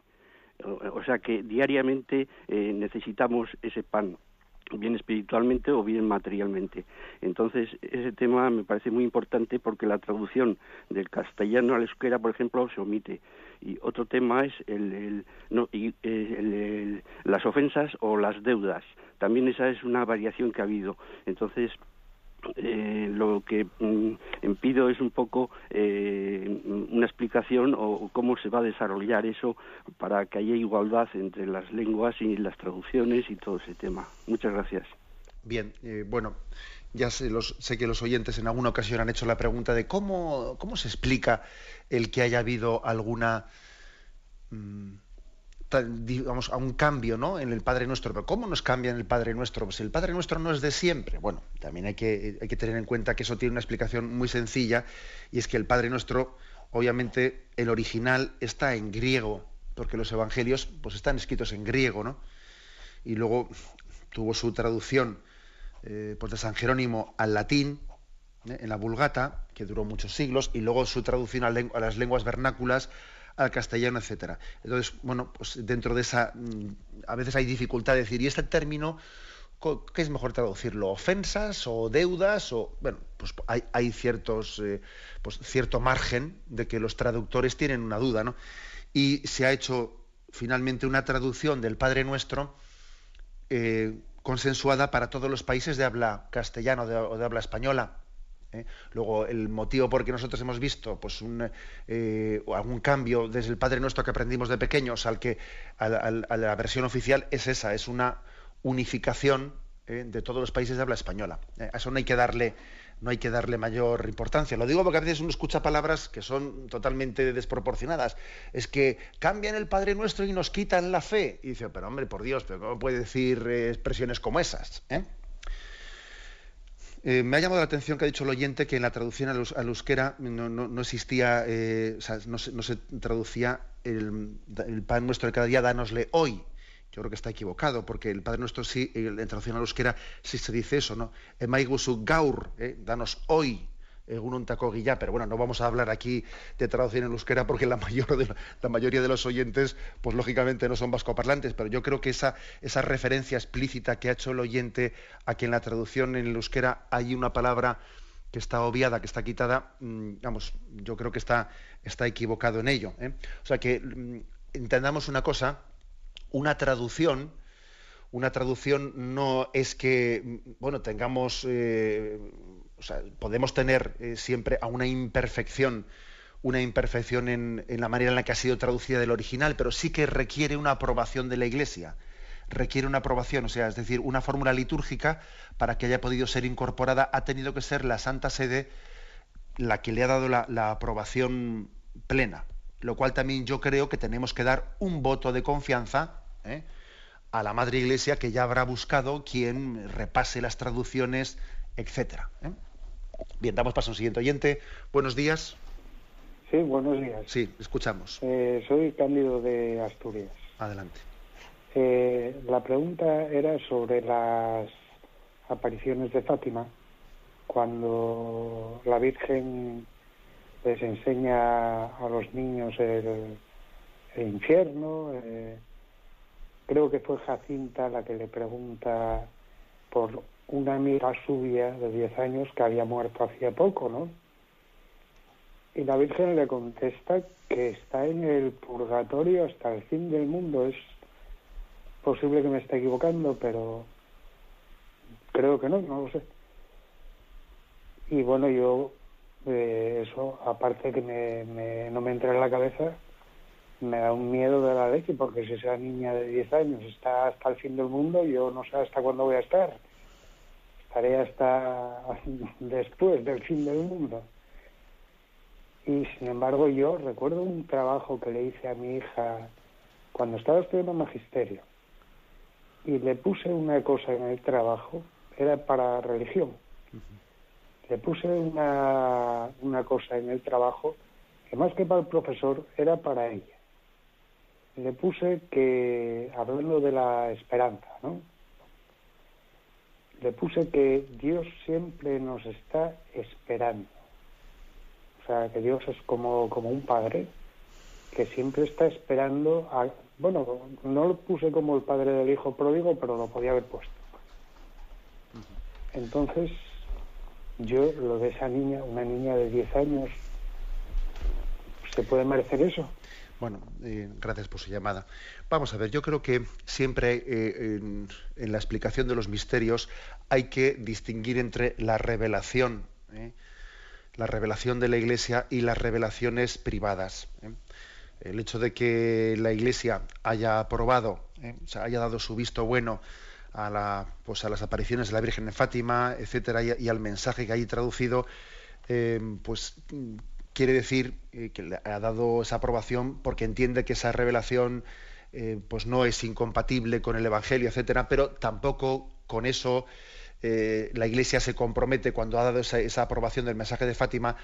O, sea que diariamente necesitamos ese pan bien espiritualmente o bien materialmente. Entonces, ese tema me parece muy importante porque la traducción del castellano al euskera, por ejemplo, se omite. Y otro tema es el, no, y, eh, las ofensas o las deudas. También esa es una variación que ha habido. Entonces, eh, lo que mm, pido es un poco eh, una explicación o cómo se va a desarrollar eso para que haya igualdad entre las lenguas y las traducciones y todo ese tema. Muchas gracias. Bien, eh, bueno, ya sé, los, sé que los oyentes en alguna ocasión han hecho la pregunta de cómo, cómo se explica el que haya habido alguna... Mm, digamos, a un cambio ¿no? en el Padre Nuestro. Pero ¿cómo nos cambia en el Padre Nuestro? Pues el Padre Nuestro no es de siempre. Bueno, también hay que, tener en cuenta que eso tiene una explicación muy sencilla y es que el Padre Nuestro, obviamente, el original está en griego, porque los evangelios pues, están escritos en griego, ¿no? Y luego tuvo su traducción eh, pues de San Jerónimo al latín, ¿eh? en la Vulgata, que duró muchos siglos, y luego su traducción a las lenguas vernáculas al castellano, etcétera. Entonces, bueno, pues dentro de esa, mm, a veces hay dificultad de decir, ¿y este término qué es mejor traducirlo? ¿Ofensas o deudas? O, bueno, pues hay, ciertos, eh, pues cierto margen de que los traductores tienen una duda, ¿no? Y se ha hecho finalmente una traducción del Padre Nuestro eh, consensuada para todos los países de habla castellano o de habla española. ¿Eh? Luego, el motivo por que nosotros hemos visto pues, un, eh, algún cambio desde el Padre Nuestro que aprendimos de pequeños al que, a, la versión oficial es esa, es una unificación ¿eh? de todos los países de habla española. A eso no hay que darle no hay que darle mayor importancia. Lo digo porque a veces uno escucha palabras que son totalmente desproporcionadas. Es que cambian el Padre Nuestro y nos quitan la fe. Y dice, pero hombre, por Dios, pero ¿cómo puede decir expresiones como esas? Me ha llamado la atención que ha dicho el oyente que en la traducción al, euskera no, existía, eh, o sea, no, se, traducía el, pan nuestro de cada día, danosle hoy. Yo creo que está equivocado, porque el Padre Nuestro sí, en traducción al euskera sí se dice eso, ¿no? Emaigusu gaur, eh, danos hoy un guilla, pero bueno, no vamos a hablar aquí de traducción en euskera porque la, mayoría de los oyentes, pues lógicamente no son vascoparlantes, pero yo creo que esa, referencia explícita que ha hecho el oyente a que en la traducción en euskera hay una palabra que está obviada, que está quitada, mm, vamos, yo creo que está, está equivocado en ello. ¿eh? O sea que mm, entendamos una cosa, una traducción, una traducción no es que, mm, bueno, tengamos eh, podemos tener eh, siempre a una imperfección, una imperfección en, la manera en la que ha sido traducida del original, pero sí que requiere una aprobación de la Iglesia. Requiere una aprobación, o sea, es decir, una fórmula litúrgica para que haya podido ser incorporada, ha tenido que ser la Santa Sede la que le ha dado la, aprobación plena. Lo cual también yo creo que tenemos que dar un voto de confianza ¿eh? a la Madre Iglesia que ya habrá buscado quien repase las traducciones. ¿eh? Bien, damos paso al siguiente oyente. Buenos días. Sí, buenos días. Sí, escuchamos. Eh, soy Cándido de Asturias. Adelante. Eh, la pregunta era sobre las apariciones de Fátima, cuando la Virgen les enseña a los niños el, infierno. Eh, creo que fue Jacinta la que le pregunta por una amiga suya de 10 años que había muerto hacía poco, ¿no? Y la Virgen le contesta que está en el purgatorio hasta el fin del mundo. Es posible que me esté equivocando, pero creo que no, no lo sé. Y bueno, yo eh, eso, aparte que me, no me entra en la cabeza, me da un miedo de la leche, porque si esa niña de 10 años está hasta el fin del mundo, yo no sé hasta cuándo voy a estar. Estaré hasta después del fin del mundo. Y sin embargo yo recuerdo un trabajo que le hice a mi hija cuando estaba estudiando magisterio y le puse una cosa en el trabajo, era para religión. Le puse una, una cosa en el trabajo que más que para el profesor era para ella. Le puse que, hablando de la esperanza, ¿no? Le puse que Dios siempre nos está esperando. O sea, que Dios es como, como un padre que siempre está esperando a... Bueno, no lo puse como el padre del hijo pródigo, pero lo podía haber puesto. Entonces, yo lo de esa niña, una niña de 10 años, ¿se puede merecer eso? Bueno, eh, gracias por su llamada. Vamos a ver, yo creo que siempre eh, en, la explicación de los misterios hay que distinguir entre la revelación, ¿eh? la revelación de la Iglesia y las revelaciones privadas. El hecho de que la Iglesia haya aprobado, ¿eh? haya dado su visto bueno a, la, pues a las apariciones de la Virgen de Fátima, etcétera, y, al mensaje que hay traducido, pues quiere decir que ha dado esa aprobación porque entiende que esa revelación pues no es incompatible con el Evangelio, etcétera, pero tampoco con eso eh, la Iglesia se compromete cuando ha dado esa, aprobación del mensaje de Fátima,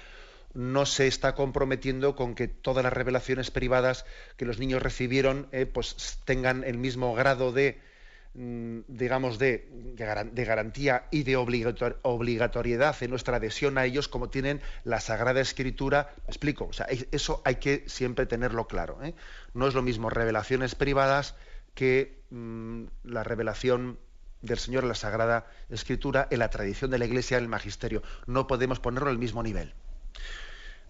no se está comprometiendo con que todas las revelaciones privadas que los niños recibieron eh, pues tengan el mismo grado de digamos de, de, garantía y de obligatoriedad en nuestra adhesión a ellos como tienen la Sagrada Escritura. explico, o sea, eso hay que siempre tenerlo claro. ¿eh? No es lo mismo revelaciones privadas que mm, la revelación del Señor en la Sagrada Escritura, en la tradición de la Iglesia, en el Magisterio. No podemos ponerlo al mismo nivel.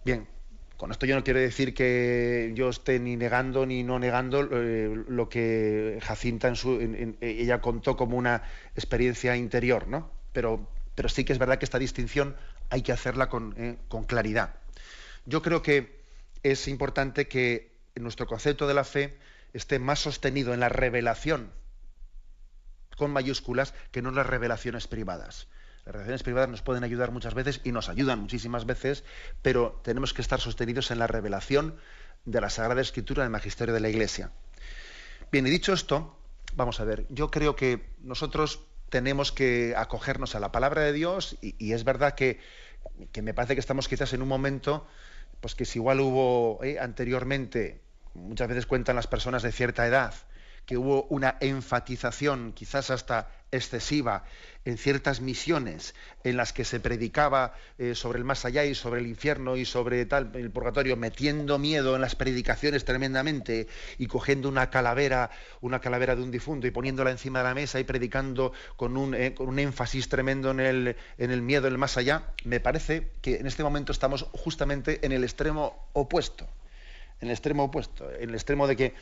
Bien, con esto yo no quiero decir que yo esté ni negando ni no negando eh, lo que Jacinta en su, ella contó como una experiencia interior, ¿no? Pero, sí que es verdad que esta distinción hay que hacerla con, eh, con claridad. Yo creo que es importante que nuestro concepto de la fe esté más sostenido en la revelación con mayúsculas que no las revelaciones privadas. Las revelaciones privadas nos pueden ayudar muchas veces y nos ayudan muchísimas veces, pero tenemos que estar sostenidos en la revelación de la Sagrada Escritura del Magisterio de la Iglesia. Bien, y dicho esto, vamos a ver, yo creo que nosotros tenemos que acogernos a la palabra de Dios y, es verdad que, me parece que estamos quizás en un momento, pues que si igual hubo eh, anteriormente, muchas veces cuentan las personas de cierta edad, que hubo una enfatización, quizás hasta excesiva, en ciertas misiones en las que se predicaba eh, sobre el más allá y sobre el infierno y sobre tal el purgatorio, metiendo miedo en las predicaciones tremendamente y cogiendo una calavera, una calavera de un difunto y poniéndola encima de la mesa y predicando con un, eh, con un énfasis tremendo en el, en el miedo, en el más allá, me parece que en este momento estamos justamente en el extremo opuesto. En el extremo opuesto, en el extremo de que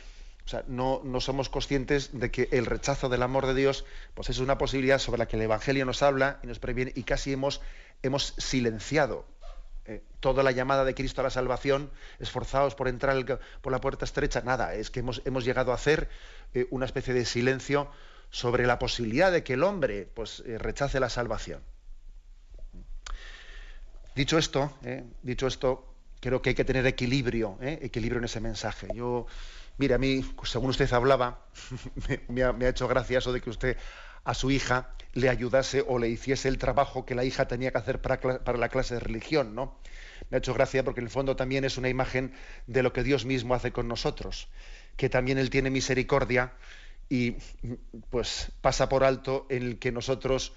o sea, no, somos conscientes de que el rechazo del amor de Dios pues es una posibilidad sobre la que el Evangelio nos habla y nos previene y casi hemos, hemos silenciado eh, toda la llamada de Cristo a la salvación, esforzados por entrar por la puerta estrecha. Nada, es que hemos, hemos llegado a hacer eh, una especie de silencio sobre la posibilidad de que el hombre pues, eh, rechace la salvación. Dicho esto, dicho esto, creo que hay que tener equilibrio, equilibrio en ese mensaje. Yo Mire, a mí, según usted hablaba, me, ha, hecho gracia eso de que usted a su hija le ayudase o le hiciese el trabajo que la hija tenía que hacer para, para, la clase de religión, ¿no? Me ha hecho gracia porque en el fondo también es una imagen de lo que Dios mismo hace con nosotros, que también Él tiene misericordia y pues pasa por alto en el que nosotros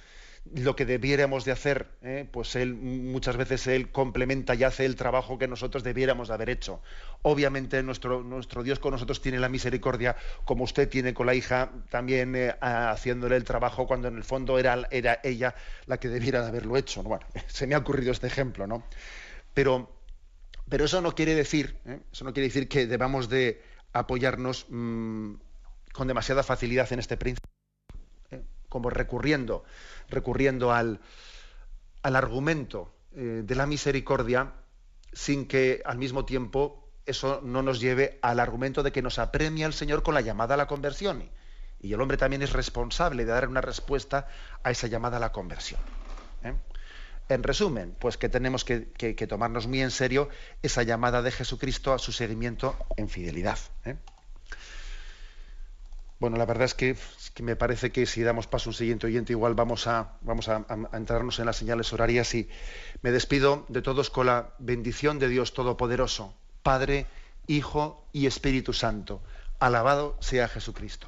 lo que debiéramos de hacer, ¿eh? pues él muchas veces él complementa y hace el trabajo que nosotros debiéramos de haber hecho. Obviamente nuestro, nuestro Dios con nosotros tiene la misericordia, como usted tiene con la hija, también eh, haciéndole el trabajo cuando en el fondo era, era ella la que debiera de haberlo hecho. Bueno, se me ha ocurrido este ejemplo, ¿no? Pero, pero eso no quiere decir, ¿eh? eso no quiere decir que debamos de apoyarnos mm, con demasiada facilidad en este principio, como recurriendo recurriendo al, al argumento eh, de la misericordia sin que al mismo tiempo eso no nos lleve al argumento de que nos apremia el Señor con la llamada a la conversión. Y el hombre también es responsable de dar una respuesta a esa llamada a la conversión. ¿eh? En resumen, pues que tenemos que, tomarnos muy en serio esa llamada de Jesucristo a su seguimiento en fidelidad. ¿eh? Bueno, la verdad es que, me parece que si damos paso a un siguiente oyente, igual vamos a, vamos a, entrarnos en las señales horarias y me despido de todos con la bendición de Dios Todopoderoso, Padre, Hijo y Espíritu Santo. Alabado sea Jesucristo.